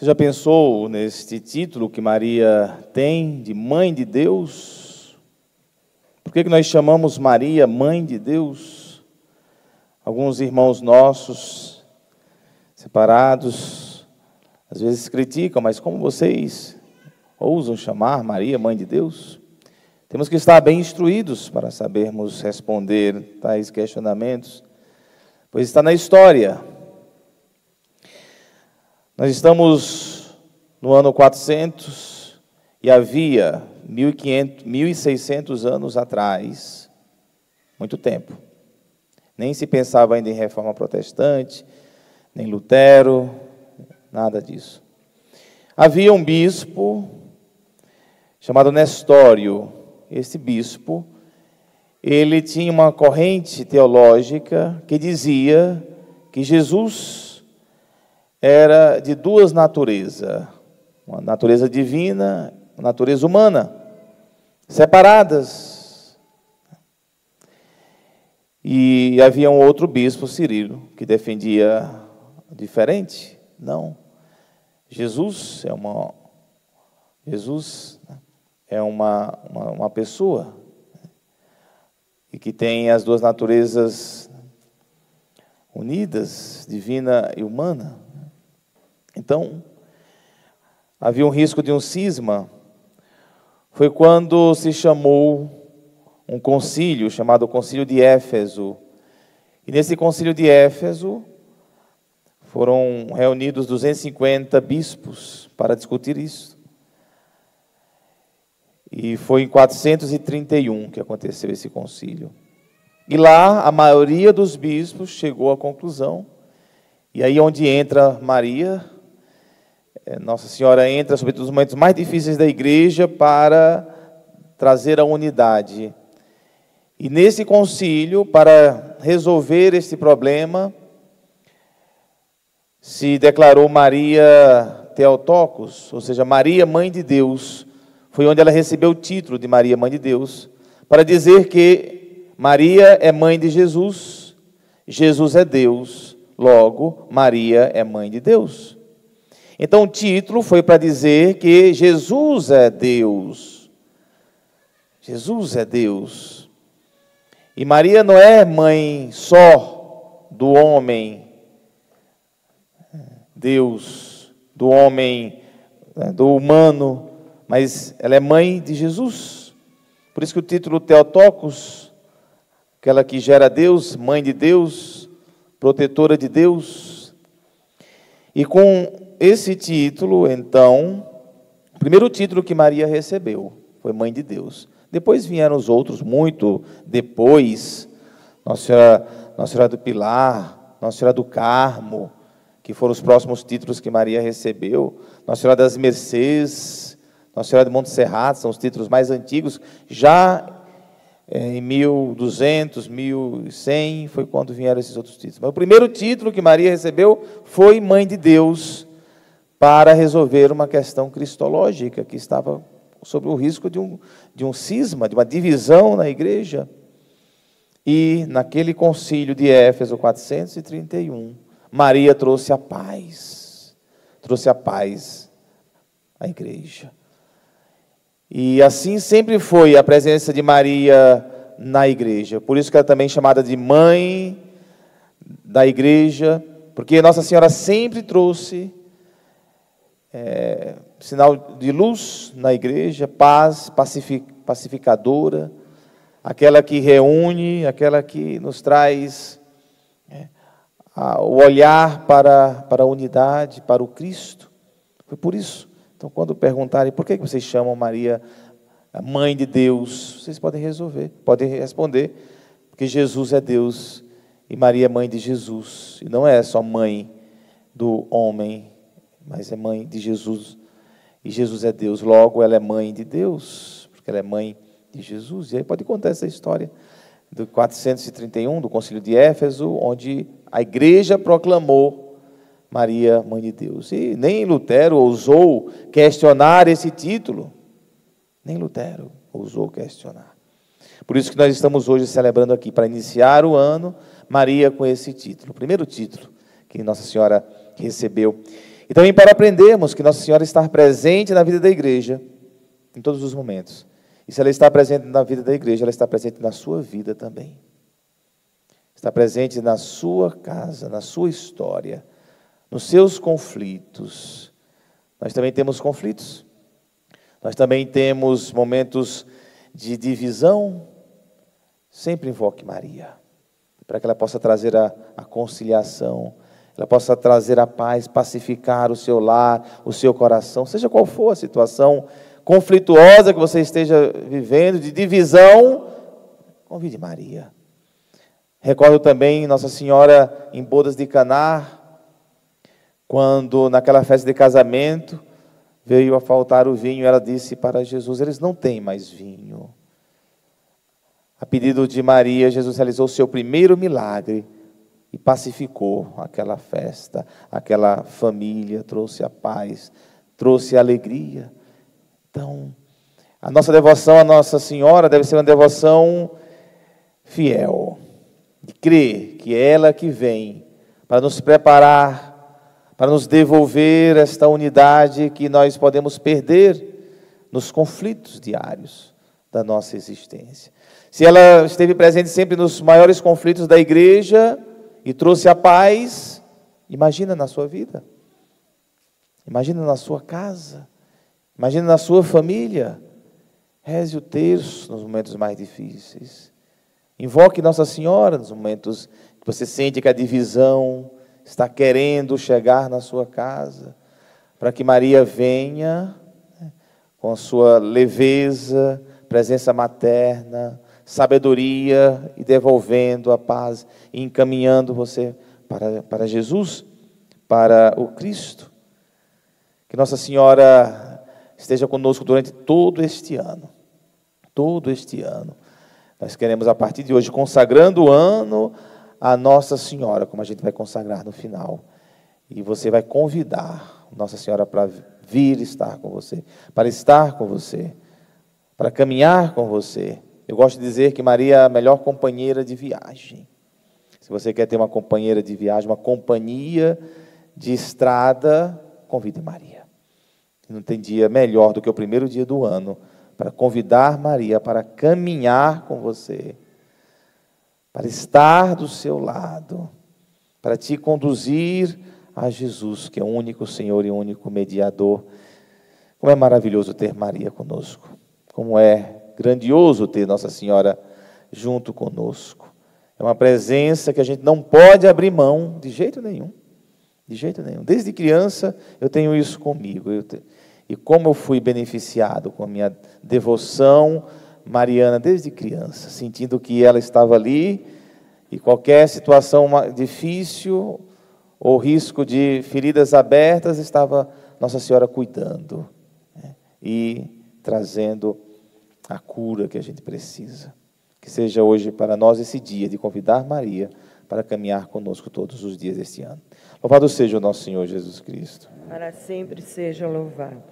Você já pensou neste título que Maria tem de Mãe de Deus? Por que, que nós chamamos Maria Mãe de Deus? Alguns irmãos nossos, separados, às vezes criticam, mas como vocês ousam chamar Maria Mãe de Deus? Temos que estar bem instruídos para sabermos responder tais questionamentos, pois está na história nós estamos no ano 400 e havia 1500, 1600 anos atrás, muito tempo. Nem se pensava ainda em reforma protestante, nem Lutero, nada disso. Havia um bispo chamado Nestório. Esse bispo, ele tinha uma corrente teológica que dizia que Jesus era de duas naturezas: uma natureza divina, uma natureza humana, separadas. E havia um outro bispo, Cirilo, que defendia diferente. Não. Jesus é uma Jesus é uma, uma, uma pessoa e que tem as duas naturezas unidas, divina e humana. Então, havia um risco de um cisma. Foi quando se chamou um concílio, chamado Concílio de Éfeso. E nesse concílio de Éfeso foram reunidos 250 bispos para discutir isso. E foi em 431 que aconteceu esse concílio. E lá a maioria dos bispos chegou à conclusão, e aí onde entra Maria, é, Nossa Senhora entra, sobretudo nos momentos mais difíceis da igreja, para trazer a unidade. E nesse concílio, para resolver esse problema, se declarou Maria Teotocos, ou seja, Maria Mãe de Deus. Foi onde ela recebeu o título de Maria Mãe de Deus, para dizer que Maria é mãe de Jesus, Jesus é Deus, logo, Maria é mãe de Deus. Então o título foi para dizer que Jesus é Deus. Jesus é Deus. E Maria não é mãe só do homem, Deus, do homem, né, do humano, mas ela é mãe de Jesus. Por isso que o título Teotocos, aquela que gera Deus, mãe de Deus, protetora de Deus. E com esse título, então, o primeiro título que Maria recebeu foi Mãe de Deus. Depois vieram os outros, muito depois, Nossa Senhora, Nossa Senhora do Pilar, Nossa Senhora do Carmo, que foram os próximos títulos que Maria recebeu, Nossa Senhora das Mercês, Nossa Senhora de Montserrat, são os títulos mais antigos, já é, em 1200, 1100, foi quando vieram esses outros títulos. Mas o primeiro título que Maria recebeu foi Mãe de Deus, para resolver uma questão cristológica que estava sob o risco de um, de um cisma, de uma divisão na igreja. E naquele concílio de Éfeso 431, Maria trouxe a paz, trouxe a paz à igreja. E assim sempre foi a presença de Maria na igreja. Por isso que ela é também chamada de mãe da igreja, porque Nossa Senhora sempre trouxe é, sinal de luz na igreja, paz pacificadora, aquela que reúne, aquela que nos traz é, a, o olhar para, para a unidade, para o Cristo. Foi por isso. Então, quando perguntarem por que vocês chamam Maria a mãe de Deus, vocês podem resolver, podem responder, porque Jesus é Deus e Maria é mãe de Jesus, e não é só mãe do homem, mas é mãe de Jesus. E Jesus é Deus, logo ela é mãe de Deus, porque ela é mãe de Jesus. E aí pode contar essa história do 431, do Concílio de Éfeso, onde a igreja proclamou Maria, mãe de Deus. E nem Lutero ousou questionar esse título. Nem Lutero ousou questionar. Por isso que nós estamos hoje celebrando aqui, para iniciar o ano, Maria com esse título, o primeiro título que Nossa Senhora recebeu. E também para aprendermos que Nossa Senhora está presente na vida da igreja em todos os momentos. E se ela está presente na vida da igreja, ela está presente na sua vida também. Está presente na sua casa, na sua história, nos seus conflitos. Nós também temos conflitos. Nós também temos momentos de divisão. Sempre invoque Maria, para que ela possa trazer a, a conciliação, ela possa trazer a paz, pacificar o seu lar, o seu coração, seja qual for a situação conflituosa que você esteja vivendo, de divisão, convide Maria. Recordo também Nossa Senhora em bodas de Caná, quando naquela festa de casamento veio a faltar o vinho, ela disse para Jesus: Eles não têm mais vinho. A pedido de Maria, Jesus realizou o seu primeiro milagre pacificou aquela festa, aquela família, trouxe a paz, trouxe a alegria. Então, a nossa devoção à Nossa Senhora deve ser uma devoção fiel, de crer que é ela que vem para nos preparar, para nos devolver esta unidade que nós podemos perder nos conflitos diários da nossa existência. Se ela esteve presente sempre nos maiores conflitos da igreja e trouxe a paz, imagina na sua vida, imagina na sua casa. Imagina na sua família. Reze o terço nos momentos mais difíceis. Invoque Nossa Senhora nos momentos que você sente que a divisão está querendo chegar na sua casa, para que Maria venha né, com a sua leveza, presença materna, sabedoria e devolvendo a paz e encaminhando você para, para Jesus, para o Cristo. Que Nossa Senhora esteja conosco durante todo este ano. Todo este ano. Nós queremos, a partir de hoje, consagrando o ano a Nossa Senhora, como a gente vai consagrar no final. E você vai convidar Nossa Senhora para vir estar com você, para estar com você, para caminhar com você. Eu gosto de dizer que Maria é a melhor companheira de viagem. Se você quer ter uma companheira de viagem, uma companhia de estrada, convide Maria. Não tem dia melhor do que o primeiro dia do ano para convidar Maria para caminhar com você, para estar do seu lado, para te conduzir a Jesus, que é o único Senhor e único mediador. Como é maravilhoso ter Maria conosco, como é grandioso ter Nossa Senhora junto conosco. É uma presença que a gente não pode abrir mão de jeito nenhum. De jeito nenhum. Desde criança eu tenho isso comigo. Te... E como eu fui beneficiado com a minha devoção mariana desde criança, sentindo que ela estava ali e qualquer situação difícil ou risco de feridas abertas, estava Nossa Senhora cuidando né? e trazendo a cura que a gente precisa. Que seja hoje para nós esse dia de convidar Maria para caminhar conosco todos os dias deste ano. Louvado seja o nosso Senhor Jesus Cristo. Para sempre seja louvado.